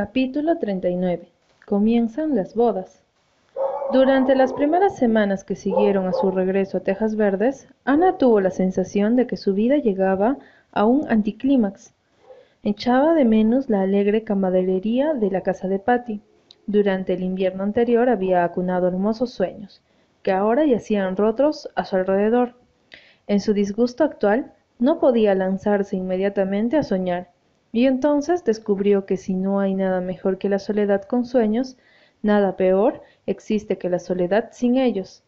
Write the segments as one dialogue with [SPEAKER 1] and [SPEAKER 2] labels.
[SPEAKER 1] Capítulo 39. Comienzan las bodas. Durante las primeras semanas que siguieron a su regreso a Tejas Verdes, Ana tuvo la sensación de que su vida llegaba a un anticlímax. Echaba de menos la alegre camaradería de la casa de Patty. Durante el invierno anterior había acunado hermosos sueños, que ahora yacían rotos a su alrededor. En su disgusto actual, no podía lanzarse inmediatamente a soñar, y entonces descubrió que si no hay nada mejor que la soledad con sueños, nada peor existe que la soledad sin ellos.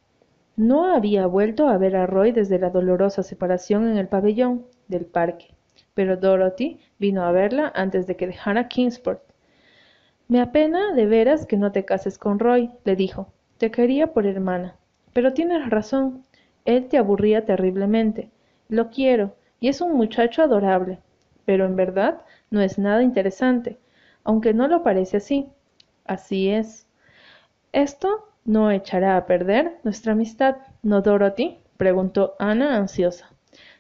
[SPEAKER 1] No había vuelto a ver a Roy desde la dolorosa separación en el pabellón del parque, pero Dorothy vino a verla antes de que dejara Kingsport. Me apena de veras que no te cases con Roy, le dijo. Te quería por hermana. Pero tienes razón. Él te aburría terriblemente. Lo quiero, y es un muchacho adorable. Pero en verdad no es nada interesante, aunque no lo parece así. Así es. Esto no echará a perder nuestra amistad, ¿no, Dorothy? preguntó Ana ansiosa.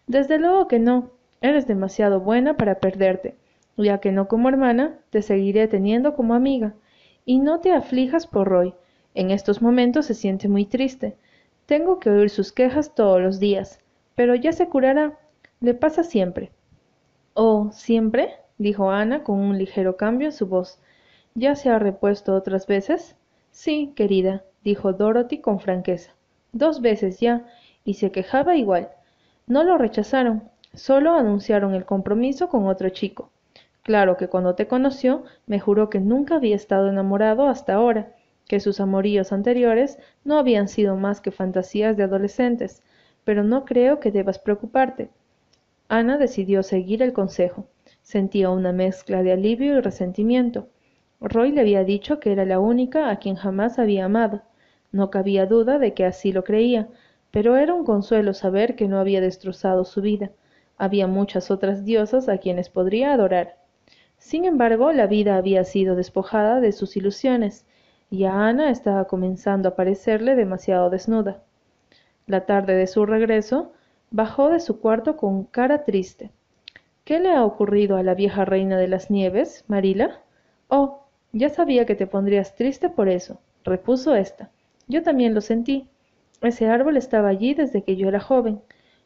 [SPEAKER 1] Desde luego que no. Eres demasiado buena para perderte, ya que no como hermana, te seguiré teniendo como amiga. Y no te aflijas por Roy. En estos momentos se siente muy triste. Tengo que oír sus quejas todos los días, pero ya se curará. Le pasa siempre. Oh, ¿siempre? dijo Ana con un ligero cambio en su voz. ¿Ya se ha repuesto otras veces? Sí, querida, dijo Dorothy con franqueza. Dos veces ya, y se quejaba igual. No lo rechazaron, solo anunciaron el compromiso con otro chico. Claro que cuando te conoció me juró que nunca había estado enamorado hasta ahora, que sus amoríos anteriores no habían sido más que fantasías de adolescentes, pero no creo que debas preocuparte. Ana decidió seguir el consejo. Sentía una mezcla de alivio y resentimiento. Roy le había dicho que era la única a quien jamás había amado. No cabía duda de que así lo creía, pero era un consuelo saber que no había destrozado su vida. Había muchas otras diosas a quienes podría adorar. Sin embargo, la vida había sido despojada de sus ilusiones, y a Ana estaba comenzando a parecerle demasiado desnuda. La tarde de su regreso, bajó de su cuarto con cara triste. ¿Qué le ha ocurrido a la vieja reina de las nieves, Marila? Oh, ya sabía que te pondrías triste por eso, repuso ésta. Yo también lo sentí. Ese árbol estaba allí desde que yo era joven.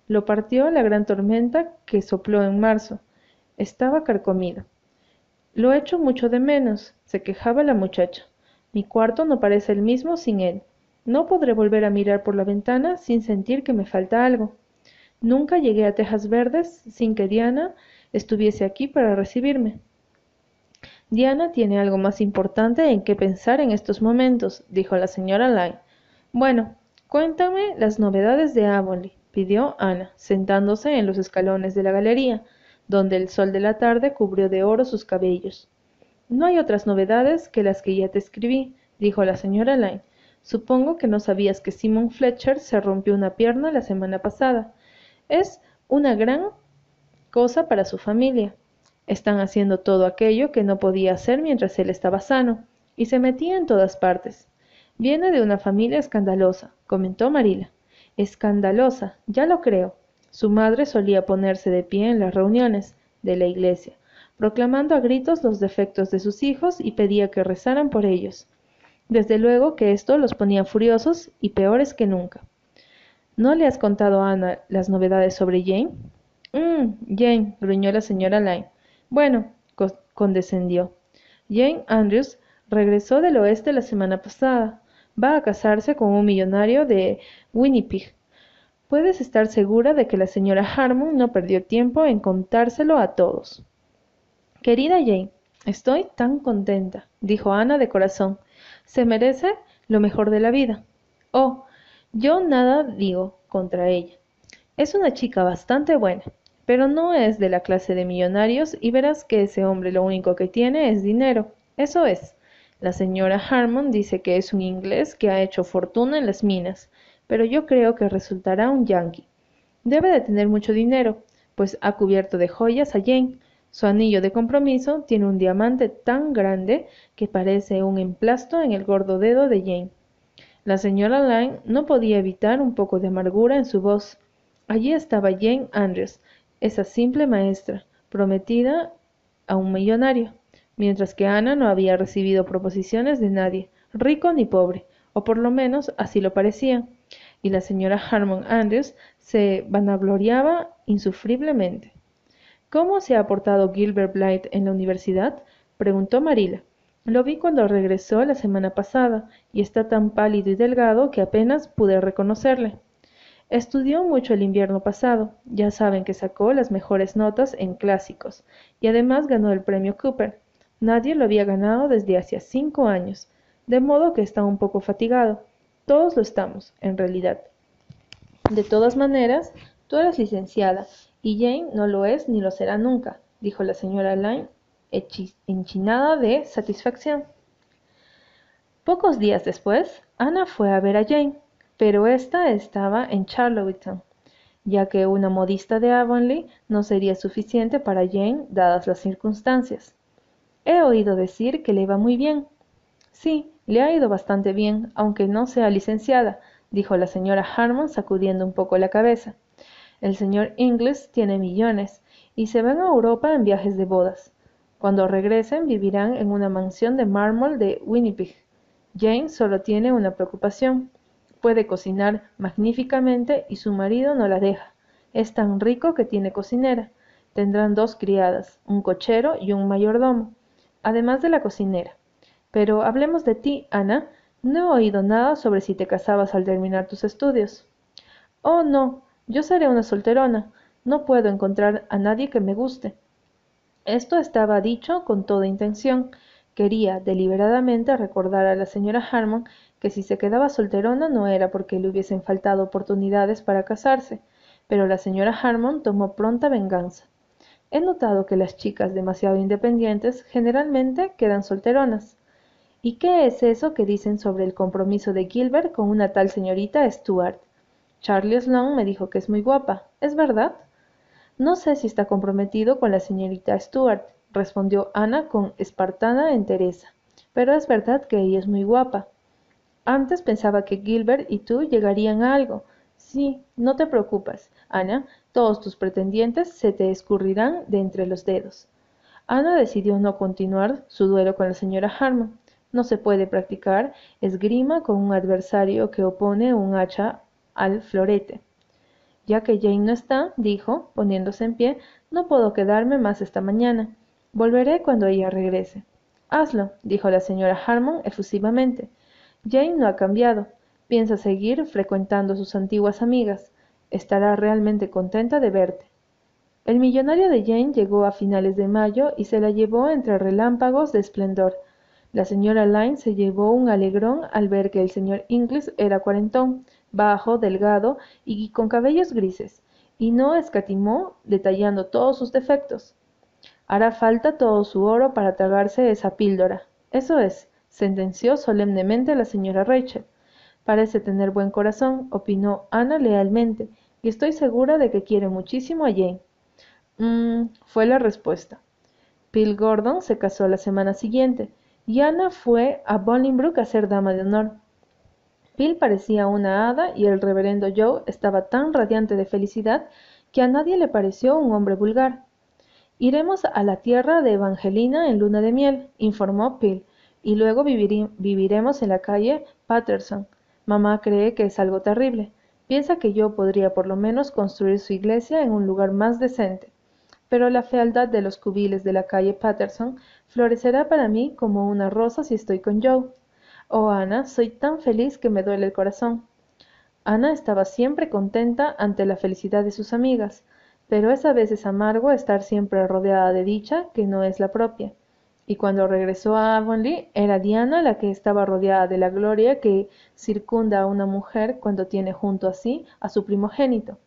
[SPEAKER 1] Lo partió la gran tormenta que sopló en marzo. Estaba carcomido. Lo echo mucho de menos, se quejaba la muchacha. Mi cuarto no parece el mismo sin él. No podré volver a mirar por la ventana sin sentir que me falta algo. Nunca llegué a Tejas Verdes sin que Diana estuviese aquí para recibirme. Diana tiene algo más importante en que pensar en estos momentos, dijo la señora Lyne. Bueno, cuéntame las novedades de Avonlea, pidió Ana, sentándose en los escalones de la galería, donde el sol de la tarde cubrió de oro sus cabellos. No hay otras novedades que las que ya te escribí, dijo la señora Lyne. Supongo que no sabías que Simon Fletcher se rompió una pierna la semana pasada. Es una gran cosa para su familia. Están haciendo todo aquello que no podía hacer mientras él estaba sano, y se metía en todas partes. Viene de una familia escandalosa, comentó Marila. Escandalosa, ya lo creo. Su madre solía ponerse de pie en las reuniones de la iglesia, proclamando a gritos los defectos de sus hijos y pedía que rezaran por ellos. Desde luego que esto los ponía furiosos y peores que nunca. ¿No le has contado a Ana las novedades sobre Jane? Mmm, Jane, gruñó la señora Lyne. Bueno, condescendió. Jane Andrews regresó del oeste la semana pasada. Va a casarse con un millonario de Winnipeg. Puedes estar segura de que la señora Harmon no perdió tiempo en contárselo a todos. Querida Jane, estoy tan contenta, dijo Ana de corazón. Se merece lo mejor de la vida. Oh, yo nada digo contra ella. Es una chica bastante buena pero no es de la clase de millonarios y verás que ese hombre lo único que tiene es dinero. Eso es. La señora Harmon dice que es un inglés que ha hecho fortuna en las minas, pero yo creo que resultará un yankee. Debe de tener mucho dinero, pues ha cubierto de joyas a Jane. Su anillo de compromiso tiene un diamante tan grande que parece un emplasto en el gordo dedo de Jane. La señora Lyne no podía evitar un poco de amargura en su voz. Allí estaba Jane Andrews, esa simple maestra, prometida a un millonario. mientras que Ana no había recibido proposiciones de nadie, rico ni pobre, o por lo menos así lo parecía, y la señora Harmon Andrews se vanagloriaba insufriblemente. ¿Cómo se ha portado Gilbert Blythe en la universidad? preguntó Marila. Lo vi cuando regresó la semana pasada, y está tan pálido y delgado que apenas pude reconocerle. Estudió mucho el invierno pasado, ya saben que sacó las mejores notas en clásicos, y además ganó el premio Cooper. Nadie lo había ganado desde hacía cinco años, de modo que está un poco fatigado. Todos lo estamos, en realidad. De todas maneras, tú eres licenciada, y Jane no lo es ni lo será nunca, dijo la señora Lyne enchinada de satisfacción. Pocos días después, Ana fue a ver a Jane, pero ésta estaba en Charlottetown, ya que una modista de Avonlea no sería suficiente para Jane dadas las circunstancias. He oído decir que le va muy bien. Sí, le ha ido bastante bien, aunque no sea licenciada, dijo la señora Harmon sacudiendo un poco la cabeza. El señor Inglis tiene millones y se van a Europa en viajes de bodas. Cuando regresen vivirán en una mansión de mármol de Winnipeg. Jane solo tiene una preocupación. Puede cocinar magníficamente y su marido no la deja. Es tan rico que tiene cocinera. Tendrán dos criadas, un cochero y un mayordomo, además de la cocinera. Pero hablemos de ti, Ana. No he oído nada sobre si te casabas al terminar tus estudios. Oh, no. Yo seré una solterona. No puedo encontrar a nadie que me guste. Esto estaba dicho con toda intención. Quería deliberadamente recordar a la señora Harmon que si se quedaba solterona no era porque le hubiesen faltado oportunidades para casarse, pero la señora Harmon tomó pronta venganza. He notado que las chicas demasiado independientes generalmente quedan solteronas. ¿Y qué es eso que dicen sobre el compromiso de Gilbert con una tal señorita Stuart? Charlie Sloane me dijo que es muy guapa. ¿Es verdad? No sé si está comprometido con la señorita Stuart, respondió Ana con espartana entereza, pero es verdad que ella es muy guapa. Antes pensaba que Gilbert y tú llegarían a algo. Sí, no te preocupes, Ana, todos tus pretendientes se te escurrirán de entre los dedos. Ana decidió no continuar su duelo con la señora Harmon. No se puede practicar esgrima con un adversario que opone un hacha al florete. Ya que Jane no está, dijo, poniéndose en pie, no puedo quedarme más esta mañana. Volveré cuando ella regrese. Hazlo, dijo la señora Harmon efusivamente. Jane no ha cambiado. Piensa seguir frecuentando sus antiguas amigas. Estará realmente contenta de verte. El millonario de Jane llegó a finales de mayo y se la llevó entre relámpagos de esplendor. La señora Lyne se llevó un alegrón al ver que el señor Inglis era cuarentón, bajo, delgado y con cabellos grises, y no escatimó detallando todos sus defectos. Hará falta todo su oro para tragarse esa píldora. Eso es, sentenció solemnemente la señora Rachel. Parece tener buen corazón, opinó Ana lealmente, y estoy segura de que quiere muchísimo a Jane. Mmm, fue la respuesta. Bill Gordon se casó la semana siguiente, y fue a Bolingbroke a ser dama de honor. Bill parecía una hada y el reverendo Joe estaba tan radiante de felicidad que a nadie le pareció un hombre vulgar. Iremos a la tierra de Evangelina en luna de miel, informó Bill, y luego viviremos en la calle Patterson. Mamá cree que es algo terrible. Piensa que yo podría por lo menos construir su iglesia en un lugar más decente. Pero la fealdad de los cubiles de la calle Patterson florecerá para mí como una rosa si estoy con Joe. Oh, Ana, soy tan feliz que me duele el corazón. Ana estaba siempre contenta ante la felicidad de sus amigas, pero es a veces amargo estar siempre rodeada de dicha que no es la propia. Y cuando regresó a Avonlea, era Diana la que estaba rodeada de la gloria que circunda a una mujer cuando tiene junto a sí a su primogénito.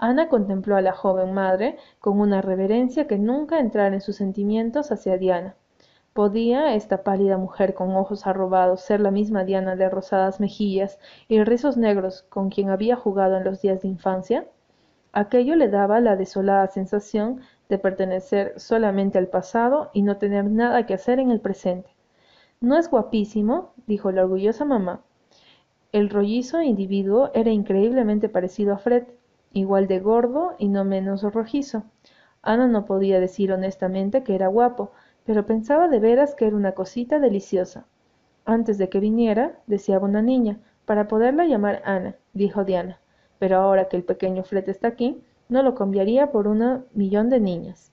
[SPEAKER 1] Ana contempló a la joven madre con una reverencia que nunca entrara en sus sentimientos hacia Diana. ¿Podía esta pálida mujer con ojos arrobados ser la misma Diana de rosadas mejillas y rizos negros con quien había jugado en los días de infancia? Aquello le daba la desolada sensación de pertenecer solamente al pasado y no tener nada que hacer en el presente. ¿No es guapísimo? dijo la orgullosa mamá. El rollizo individuo era increíblemente parecido a Fred, igual de gordo y no menos rojizo. Ana no podía decir honestamente que era guapo, pero pensaba de veras que era una cosita deliciosa. Antes de que viniera, deseaba una niña, para poderla llamar Ana, dijo Diana. Pero ahora que el pequeño Fred está aquí, no lo cambiaría por un millón de niñas.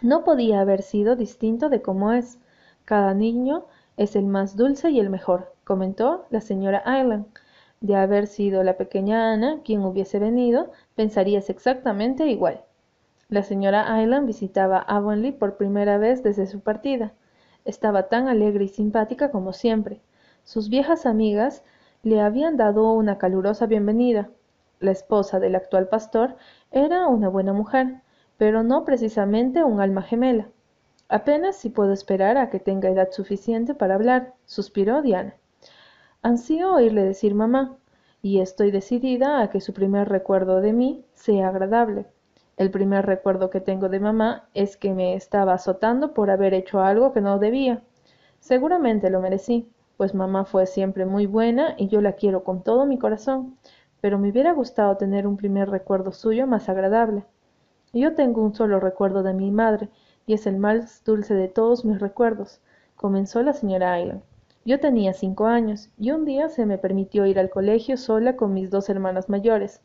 [SPEAKER 1] No podía haber sido distinto de cómo es. Cada niño es el más dulce y el mejor, comentó la señora Island. De haber sido la pequeña Ana quien hubiese venido, pensarías exactamente igual. La señora Island visitaba Avonlea por primera vez desde su partida. Estaba tan alegre y simpática como siempre. Sus viejas amigas le habían dado una calurosa bienvenida. La esposa del actual pastor era una buena mujer, pero no precisamente un alma gemela. Apenas si puedo esperar a que tenga edad suficiente para hablar, suspiró Diana. Ansío oírle decir mamá, y estoy decidida a que su primer recuerdo de mí sea agradable. El primer recuerdo que tengo de mamá es que me estaba azotando por haber hecho algo que no debía. Seguramente lo merecí, pues mamá fue siempre muy buena y yo la quiero con todo mi corazón, pero me hubiera gustado tener un primer recuerdo suyo más agradable. Yo tengo un solo recuerdo de mi madre, y es el más dulce de todos mis recuerdos, comenzó la señora Island. Yo tenía cinco años y un día se me permitió ir al colegio sola con mis dos hermanas mayores.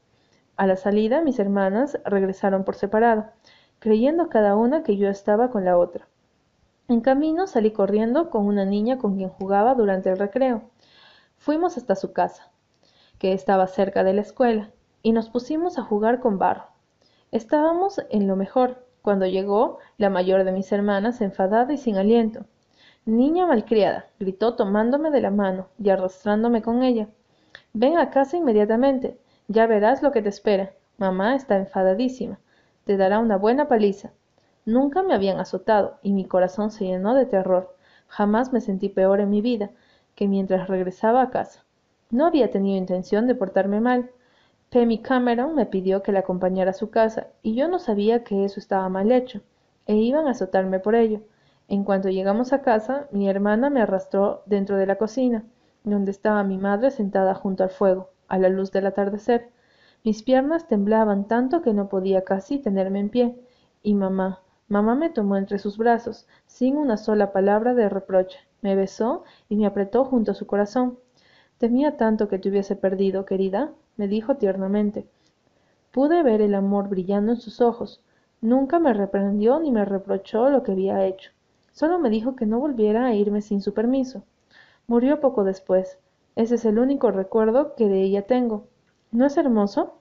[SPEAKER 1] A la salida mis hermanas regresaron por separado, creyendo cada una que yo estaba con la otra. En camino salí corriendo con una niña con quien jugaba durante el recreo. Fuimos hasta su casa, que estaba cerca de la escuela, y nos pusimos a jugar con barro. Estábamos en lo mejor, cuando llegó la mayor de mis hermanas enfadada y sin aliento. Niña malcriada, gritó tomándome de la mano y arrastrándome con ella. Ven a casa inmediatamente. Ya verás lo que te espera. Mamá está enfadadísima. Te dará una buena paliza. Nunca me habían azotado y mi corazón se llenó de terror. Jamás me sentí peor en mi vida que mientras regresaba a casa. No había tenido intención de portarme mal. Pemmy Cameron me pidió que la acompañara a su casa y yo no sabía que eso estaba mal hecho, e iban a azotarme por ello. En cuanto llegamos a casa, mi hermana me arrastró dentro de la cocina, donde estaba mi madre sentada junto al fuego, a la luz del atardecer. Mis piernas temblaban tanto que no podía casi tenerme en pie. Y mamá, mamá me tomó entre sus brazos, sin una sola palabra de reproche, me besó y me apretó junto a su corazón. Temía tanto que te hubiese perdido, querida, me dijo tiernamente. Pude ver el amor brillando en sus ojos. Nunca me reprendió ni me reprochó lo que había hecho. Solo me dijo que no volviera a irme sin su permiso. Murió poco después. Ese es el único recuerdo que de ella tengo. ¿No es hermoso?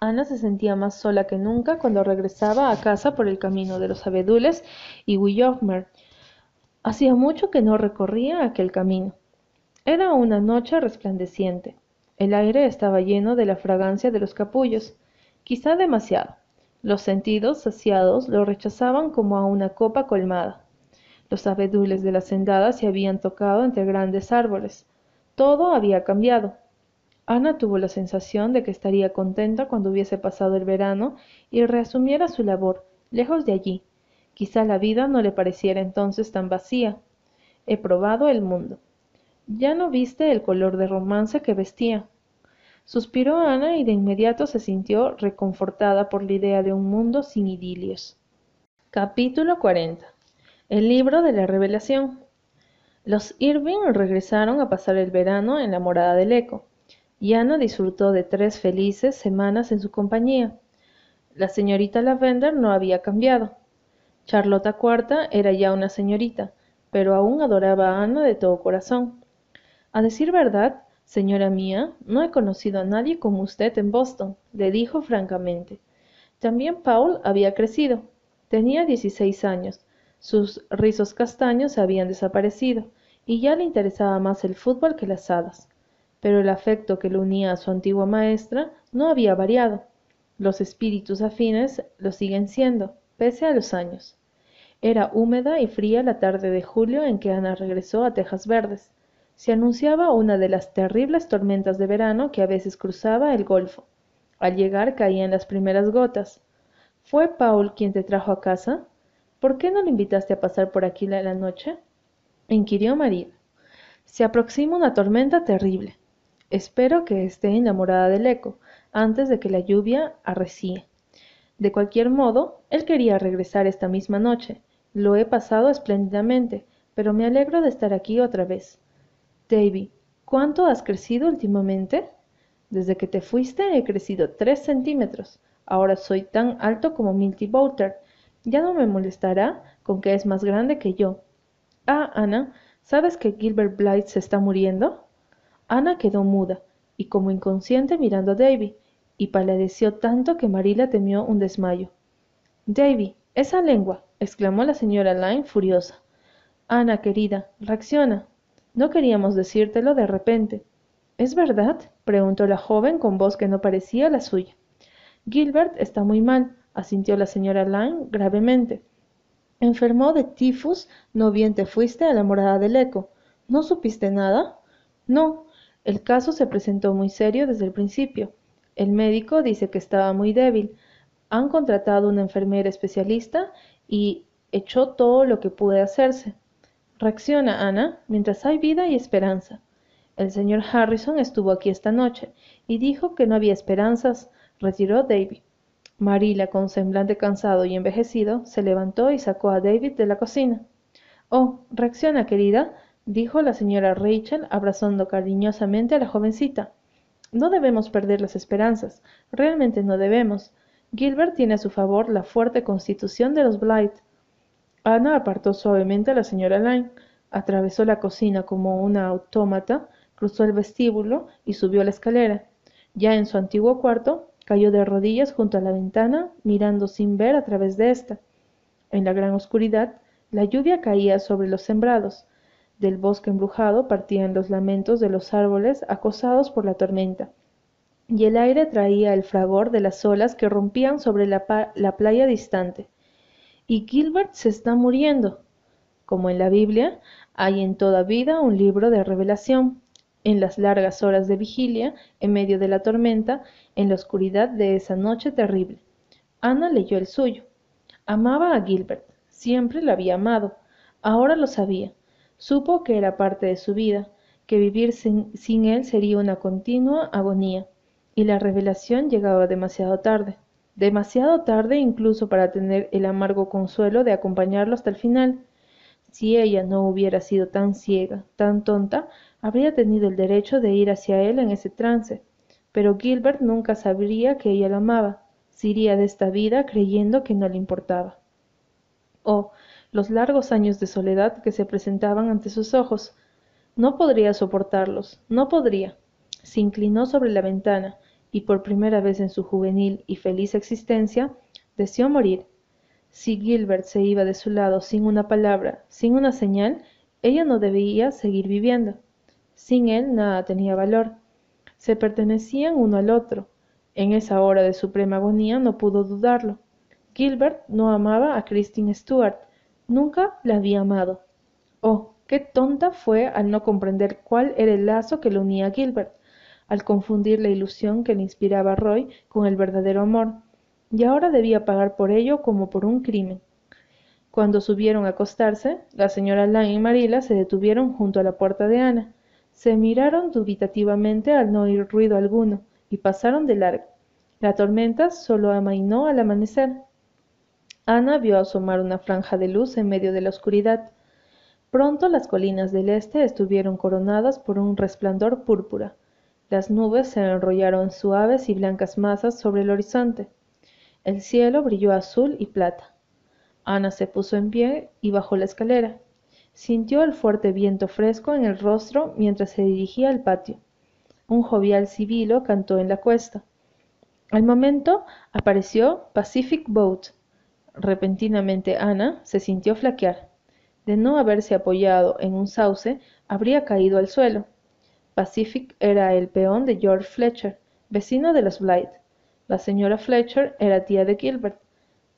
[SPEAKER 1] Ana se sentía más sola que nunca cuando regresaba a casa por el camino de los abedules y Willowmer. Hacía mucho que no recorría aquel camino. Era una noche resplandeciente. El aire estaba lleno de la fragancia de los capullos, quizá demasiado. Los sentidos saciados lo rechazaban como a una copa colmada. Los abedules de la sendada se habían tocado entre grandes árboles. Todo había cambiado. Ana tuvo la sensación de que estaría contenta cuando hubiese pasado el verano y reasumiera su labor, lejos de allí. Quizá la vida no le pareciera entonces tan vacía. He probado el mundo. Ya no viste el color de romance que vestía. Suspiró Ana y de inmediato se sintió reconfortada por la idea de un mundo sin idilios. Capítulo 40 el libro de la revelación. Los Irving regresaron a pasar el verano en la morada del eco, y Ana disfrutó de tres felices semanas en su compañía. La señorita Lavender no había cambiado. Charlota IV era ya una señorita, pero aún adoraba a Ana de todo corazón. A decir verdad, señora mía, no he conocido a nadie como usted en Boston, le dijo francamente. También Paul había crecido. Tenía dieciséis años, sus rizos castaños habían desaparecido, y ya le interesaba más el fútbol que las hadas. Pero el afecto que lo unía a su antigua maestra no había variado. Los espíritus afines lo siguen siendo, pese a los años. Era húmeda y fría la tarde de julio en que Ana regresó a Tejas Verdes. Se anunciaba una de las terribles tormentas de verano que a veces cruzaba el Golfo. Al llegar caían las primeras gotas. ¿Fue Paul quien te trajo a casa? ¿Por qué no lo invitaste a pasar por aquí la, noche? inquirió María. Se aproxima una tormenta terrible. Espero que esté enamorada del eco, antes de que la lluvia arrecie. De cualquier modo, él quería regresar esta misma noche, Lo he pasado espléndidamente, pero me alegro de estar aquí otra vez. Davy, ¿cuánto has crecido últimamente? Desde que te fuiste he crecido tres centímetros. Ahora soy tan alto como Milty Boulter. Ya no me molestará con que es más grande que yo. Ah, Ana, ¿sabes que Gilbert Blythe se está muriendo? Ana quedó muda y como inconsciente mirando a Davy, y paladeció tanto que Marila temió un desmayo. Davy, esa lengua, exclamó la señora Lyne furiosa. Ana, querida, reacciona. No queríamos decírtelo de repente. ¿Es verdad? preguntó la joven con voz que no parecía la suya. Gilbert está muy mal, asintió la señora Lyne gravemente. Enfermó de tifus, no bien te fuiste a la morada del eco. ¿No supiste nada? No. El caso se presentó muy serio desde el principio. El médico dice que estaba muy débil. Han contratado una enfermera especialista y echó todo lo que puede hacerse. Reacciona, Ana, mientras hay vida y esperanza. El señor Harrison estuvo aquí esta noche y dijo que no había esperanzas. Retiró David. Marila, con semblante cansado y envejecido, se levantó y sacó a David de la cocina. Oh, reacciona, querida, dijo la señora Rachel, abrazando cariñosamente a la jovencita. No debemos perder las esperanzas, realmente no debemos. Gilbert tiene a su favor la fuerte constitución de los Blythe. Ana apartó suavemente a la señora Lyne, atravesó la cocina como una autómata, cruzó el vestíbulo y subió la escalera. Ya en su antiguo cuarto, cayó de rodillas junto a la ventana, mirando sin ver a través de ésta. En la gran oscuridad, la lluvia caía sobre los sembrados, del bosque embrujado partían los lamentos de los árboles acosados por la tormenta, y el aire traía el fragor de las olas que rompían sobre la, playa distante. Y Gilbert se está muriendo. Como en la Biblia, hay en toda vida un libro de revelación. En las largas horas de vigilia, en medio de la tormenta, en la oscuridad de esa noche terrible. Ana leyó el suyo. Amaba a Gilbert, siempre lo había amado, ahora lo sabía Supo que era parte de su vida, que vivir sin, él sería una continua agonía, y la revelación llegaba demasiado tarde, demasiado tarde incluso para tener el amargo consuelo de acompañarlo hasta el final. Si ella no hubiera sido tan ciega, tan tonta, habría tenido el derecho de ir hacia él en ese trance. Pero Gilbert nunca sabría que ella lo amaba, se iría de esta vida creyendo que no le importaba. Oh, los largos años de soledad que se presentaban ante sus ojos. No podría soportarlos, no podría. Se inclinó sobre la ventana y por primera vez en su juvenil y feliz existencia deseó morir. Si Gilbert se iba de su lado sin una palabra, sin una señal, ella no debía seguir viviendo. Sin él nada tenía valor. Se pertenecían uno al otro. En esa hora de suprema agonía no pudo dudarlo. Gilbert no amaba a Christine Stuart, Nunca la había amado. Oh, qué tonta fue al no comprender cuál era el lazo que lo unía a Gilbert, al confundir la ilusión que le inspiraba Roy con el verdadero amor, y ahora debía pagar por ello como por un crimen. Cuando subieron a acostarse, la señora Lang y Marila se detuvieron junto a la puerta de Ana. Se miraron dubitativamente al no oír ruido alguno, y pasaron de largo. La tormenta solo amainó al amanecer. Ana vio asomar una franja de luz en medio de la oscuridad. Pronto las colinas del este estuvieron coronadas por un resplandor púrpura. Las nubes se enrollaron suaves y blancas masas sobre el horizonte. El cielo brilló azul y plata. Ana se puso en pie y bajó la escalera. Sintió el fuerte viento fresco en el rostro mientras se dirigía al patio. Un jovial civilo cantó en la cuesta. Al momento apareció Pacific Boat, Repentinamente Ana se sintió flaquear. De no haberse apoyado en un sauce, habría caído al suelo. Pacific era el peón de George Fletcher, vecino de los Blythe. La señora Fletcher era tía de Gilbert.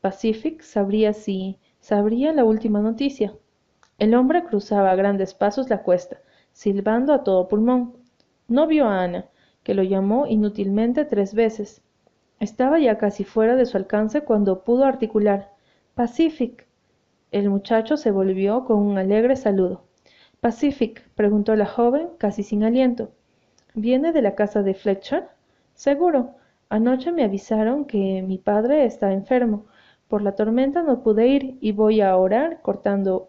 [SPEAKER 1] Pacific sabría si sabría la última noticia. El hombre cruzaba a grandes pasos la cuesta, silbando a todo pulmón. No vio a Ana, que lo llamó inútilmente tres veces. Estaba ya casi fuera de su alcance cuando pudo articular Pacific. El muchacho se volvió con un alegre saludo. Pacific, preguntó la joven, casi sin aliento. ¿Viene de la casa de Fletcher? Seguro. Anoche me avisaron que mi padre está enfermo. Por la tormenta no pude ir y voy a orar cortando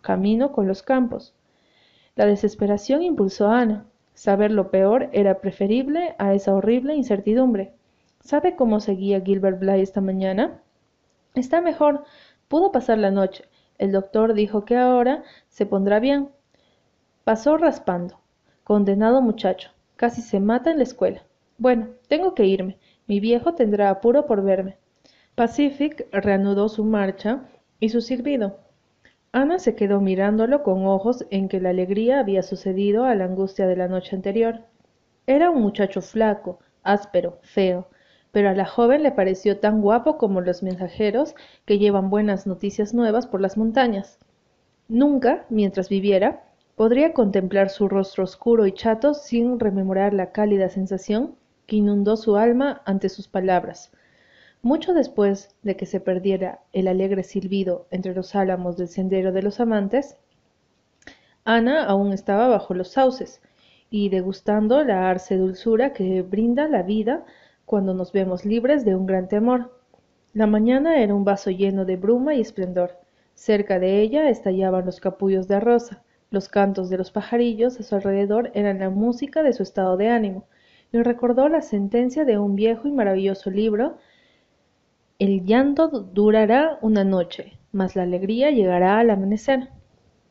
[SPEAKER 1] camino con los campos. La desesperación impulsó a Ana. Saber lo peor era preferible a esa horrible incertidumbre. ¿Sabe cómo seguía Gilbert Bly esta mañana? Está mejor. Pudo pasar la noche. El doctor dijo que ahora se pondrá bien. Pasó raspando. Condenado muchacho. Casi se mata en la escuela. Bueno, tengo que irme. Mi viejo tendrá apuro por verme. Pacific reanudó su marcha y su silbido. Ana se quedó mirándolo con ojos en que la alegría había sucedido a la angustia de la noche anterior. Era un muchacho flaco, áspero, feo, pero a la joven le pareció tan guapo como los mensajeros que llevan buenas noticias nuevas por las montañas. Nunca, mientras viviera, podría contemplar su rostro oscuro y chato sin rememorar la cálida sensación que inundó su alma ante sus palabras. Mucho después de que se perdiera el alegre silbido entre los álamos del sendero de los amantes, Ana aún estaba bajo los sauces y degustando la arce dulzura que brinda la vida cuando nos vemos libres de un gran temor. La mañana era un vaso lleno de bruma y esplendor. Cerca de ella estallaban los capullos de rosa. Los cantos de los pajarillos a su alrededor eran la música de su estado de ánimo. Le recordó la sentencia de un viejo y maravilloso libro El llanto durará una noche, mas la alegría llegará al amanecer.